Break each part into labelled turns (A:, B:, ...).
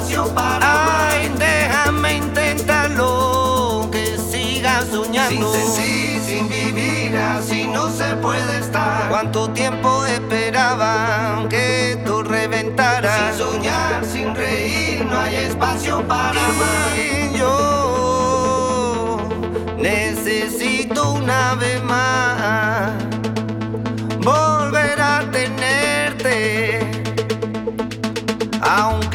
A: espacio para
B: Ay,
A: amar.
B: déjame intentarlo, que siga
A: Sin
B: soñando.
A: sentir, sin vivir, así no se puede estar.
B: ¿Cuánto tiempo esperaba que tú reventaras?
A: Sin soñar, sin reír, no hay espacio para amar.
B: Y yo necesito una vez más volver a tenerte, aunque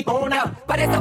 C: y por
D: una.
E: Parece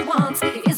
E: she wants.